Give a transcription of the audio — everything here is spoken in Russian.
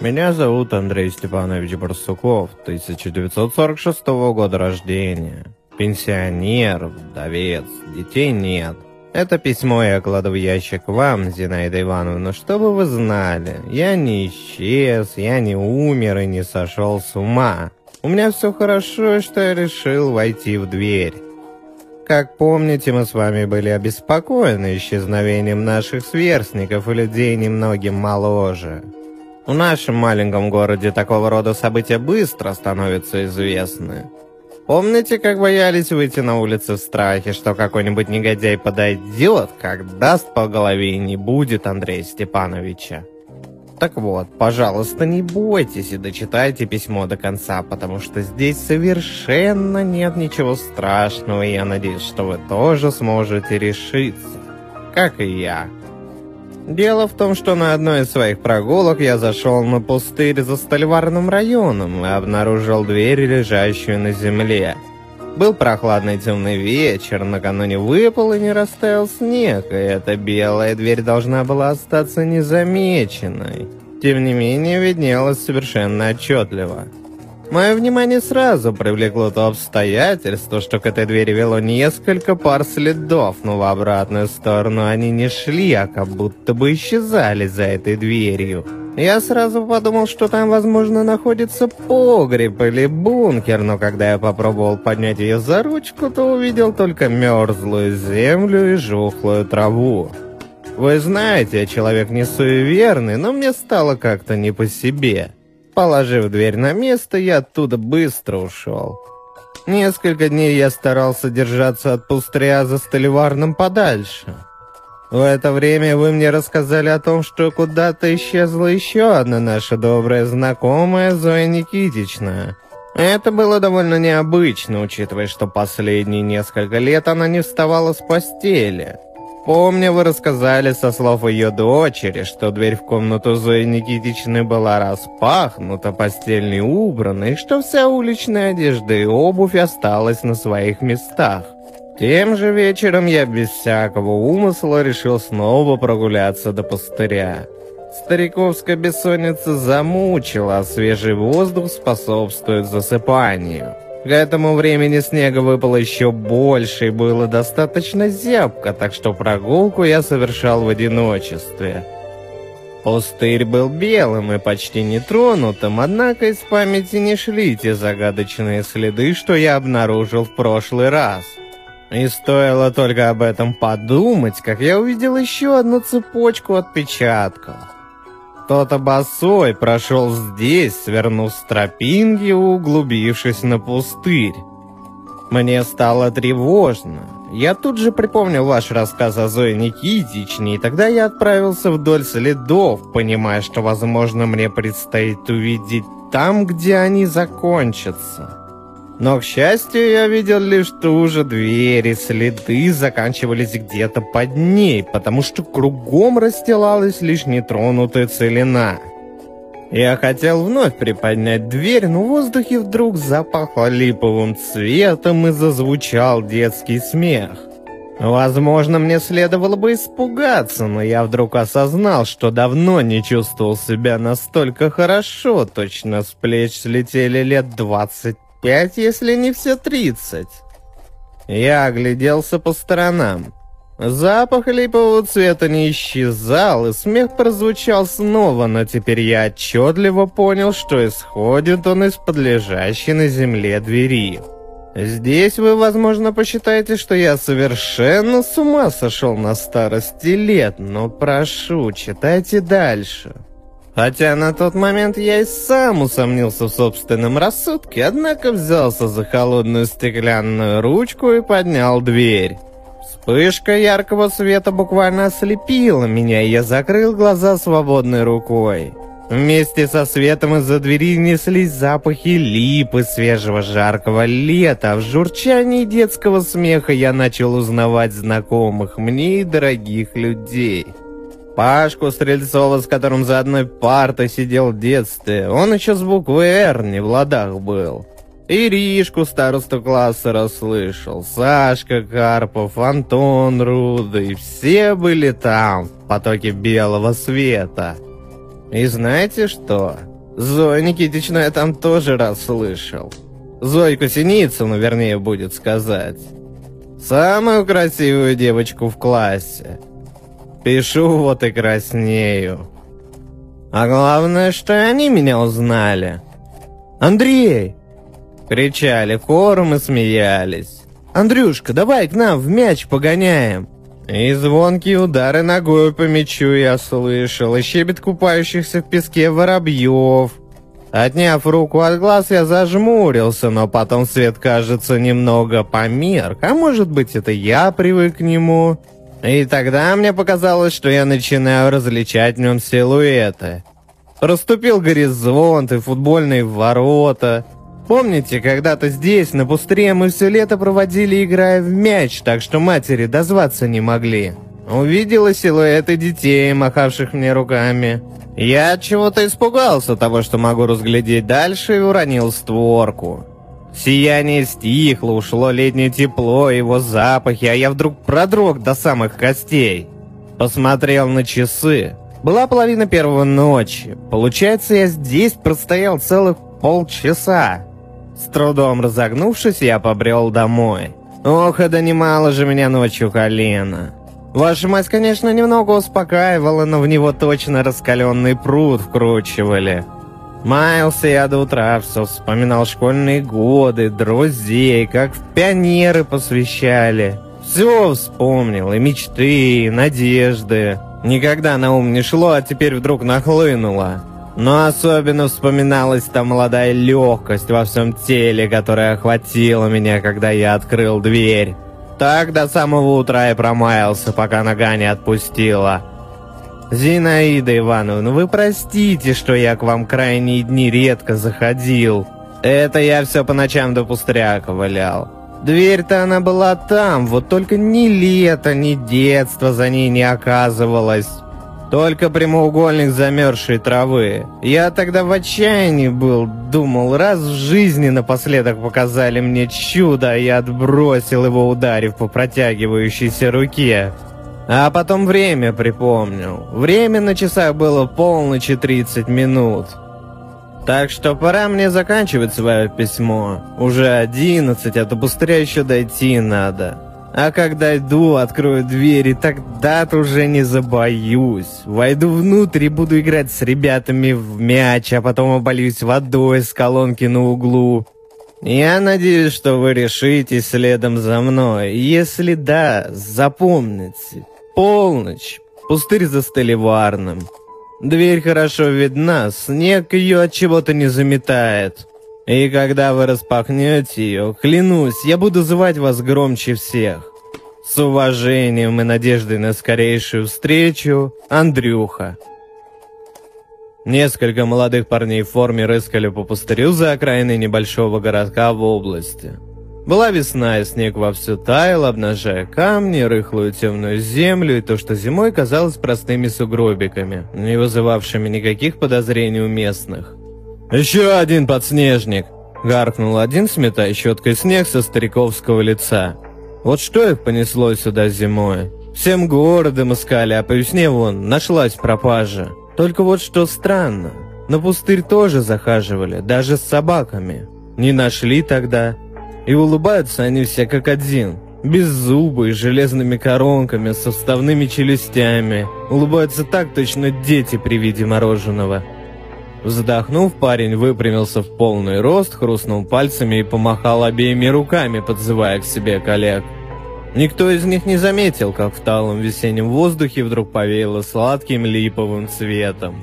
Меня зовут Андрей Степанович Барсуков, 1946 года рождения. Пенсионер, вдовец, детей нет. Это письмо я кладу в ящик вам, Зинаида Ивановна, чтобы вы знали. Я не исчез, я не умер и не сошел с ума. У меня все хорошо, что я решил войти в дверь. Как помните, мы с вами были обеспокоены исчезновением наших сверстников и людей немногим моложе. В нашем маленьком городе такого рода события быстро становятся известны. Помните, как боялись выйти на улицы в страхе, что какой-нибудь негодяй подойдет, как даст по голове и не будет Андрея Степановича? Так вот, пожалуйста, не бойтесь и дочитайте письмо до конца, потому что здесь совершенно нет ничего страшного, и я надеюсь, что вы тоже сможете решиться, как и я. Дело в том, что на одной из своих прогулок я зашел на пустырь за Стальварным районом и обнаружил дверь, лежащую на земле. Был прохладный темный вечер, накануне выпал и не растаял снег, и эта белая дверь должна была остаться незамеченной. Тем не менее, виднелась совершенно отчетливо. Мое внимание сразу привлекло то обстоятельство, что к этой двери вело несколько пар следов, но в обратную сторону они не шли, а как будто бы исчезали за этой дверью. Я сразу подумал, что там, возможно, находится погреб или бункер, но когда я попробовал поднять ее за ручку, то увидел только мерзлую землю и жухлую траву. Вы знаете, я человек не суеверный, но мне стало как-то не по себе. Положив дверь на место, я оттуда быстро ушел. Несколько дней я старался держаться от пустыря за столеварным подальше. В это время вы мне рассказали о том, что куда-то исчезла еще одна наша добрая знакомая Зоя Никитична. Это было довольно необычно, учитывая, что последние несколько лет она не вставала с постели. Помню, вы рассказали со слов ее дочери, что дверь в комнату Зои Никитичны была распахнута, постель не убрана, и что вся уличная одежда и обувь осталась на своих местах. Тем же вечером я без всякого умысла решил снова прогуляться до пустыря. Стариковская бессонница замучила, а свежий воздух способствует засыпанию. К этому времени снега выпало еще больше и было достаточно зябко, так что прогулку я совершал в одиночестве. Пустырь был белым и почти нетронутым, однако из памяти не шли те загадочные следы, что я обнаружил в прошлый раз. И стоило только об этом подумать, как я увидел еще одну цепочку отпечатков. Кто-то босой прошел здесь, свернув с тропинки углубившись на пустырь. Мне стало тревожно. Я тут же припомнил ваш рассказ о Зое Никитичне, и тогда я отправился вдоль следов, понимая, что, возможно, мне предстоит увидеть там, где они закончатся. Но, к счастью, я видел лишь ту же дверь, и следы заканчивались где-то под ней, потому что кругом расстилалась лишь нетронутая целина. Я хотел вновь приподнять дверь, но в воздухе вдруг запахло липовым цветом и зазвучал детский смех. Возможно, мне следовало бы испугаться, но я вдруг осознал, что давно не чувствовал себя настолько хорошо, точно с плеч слетели лет двадцать пять, если не все тридцать. Я огляделся по сторонам. Запах липового цвета не исчезал, и смех прозвучал снова, но теперь я отчетливо понял, что исходит он из подлежащей на земле двери. Здесь вы, возможно, посчитаете, что я совершенно с ума сошел на старости лет, но прошу, читайте дальше. Хотя на тот момент я и сам усомнился в собственном рассудке, однако взялся за холодную стеклянную ручку и поднял дверь. Вспышка яркого света буквально ослепила меня, и я закрыл глаза свободной рукой. Вместе со светом из-за двери неслись запахи липы, свежего жаркого лета. В журчании детского смеха я начал узнавать знакомых мне и дорогих людей. Пашку Стрельцова, с которым за одной партой сидел в детстве. Он еще с буквы «Р» не в ладах был. Иришку старосту класса расслышал, Сашка Карпов, Антон Рудый, все были там, в потоке белого света. И знаете что? Зоя Никитична я там тоже раз слышал. Зойку Синицыну, вернее, будет сказать. Самую красивую девочку в классе. Пишу вот и краснею. А главное, что они меня узнали. «Андрей!» Кричали хором и смеялись. «Андрюшка, давай к нам в мяч погоняем!» И звонкие удары ногой по мячу я слышал, и щебет купающихся в песке воробьев. Отняв руку от глаз, я зажмурился, но потом свет, кажется, немного померк, а может быть, это я привык к нему. И тогда мне показалось, что я начинаю различать в нем силуэты. Проступил горизонт и футбольные ворота. Помните, когда-то здесь, на пустыре, мы все лето проводили, играя в мяч, так что матери дозваться не могли. Увидела силуэты детей, махавших мне руками. Я чего-то испугался того, что могу разглядеть дальше, и уронил створку. Сияние стихло, ушло летнее тепло, его запахи, а я вдруг продрог до самых костей. Посмотрел на часы. Была половина первого ночи. Получается, я здесь простоял целых полчаса. С трудом разогнувшись, я побрел домой. Ох, да немало же меня ночью колено. Ваша мать, конечно, немного успокаивала, но в него точно раскаленный пруд вкручивали. Маялся я до утра, все вспоминал школьные годы, друзей, как в пионеры посвящали. Все вспомнил, и мечты, и надежды. Никогда на ум не шло, а теперь вдруг нахлынуло. Но особенно вспоминалась та молодая легкость во всем теле, которая охватила меня, когда я открыл дверь. Так до самого утра и промаялся, пока нога не отпустила. «Зинаида Ивановна, вы простите, что я к вам крайние дни редко заходил. Это я все по ночам до пустряка валял. Дверь-то она была там, вот только ни лето, ни детство за ней не оказывалось. Только прямоугольник замерзшей травы. Я тогда в отчаянии был, думал, раз в жизни напоследок показали мне чудо, я отбросил его, ударив по протягивающейся руке. А потом время припомнил. Время на часах было полночи 30 минут. Так что пора мне заканчивать свое письмо. Уже 11, а то быстрее еще дойти надо. А когда иду, открою двери, тогда-то уже не забоюсь. Войду внутрь и буду играть с ребятами в мяч, а потом обольюсь водой с колонки на углу. Я надеюсь, что вы решите следом за мной. Если да, запомните, Полночь. Пустырь за столеварным. Дверь хорошо видна, снег ее от чего-то не заметает. И когда вы распахнете ее, клянусь, я буду звать вас громче всех. С уважением и надеждой на скорейшую встречу, Андрюха. Несколько молодых парней в форме рыскали по пустырю за окраиной небольшого городка в области. Была весна, и снег вовсю таял, обнажая камни, рыхлую темную землю и то, что зимой казалось простыми сугробиками, не вызывавшими никаких подозрений у местных. «Еще один подснежник!» — гаркнул один, сметая щеткой снег со стариковского лица. «Вот что их понесло сюда зимой? Всем городом искали, а по весне вон, нашлась пропажа. Только вот что странно, на пустырь тоже захаживали, даже с собаками. Не нашли тогда, и улыбаются они все как один. Без зубы, с железными коронками, со вставными челюстями. Улыбаются так точно дети при виде мороженого. Вздохнув, парень выпрямился в полный рост, хрустнул пальцами и помахал обеими руками, подзывая к себе коллег. Никто из них не заметил, как в талом весеннем воздухе вдруг повеяло сладким липовым цветом.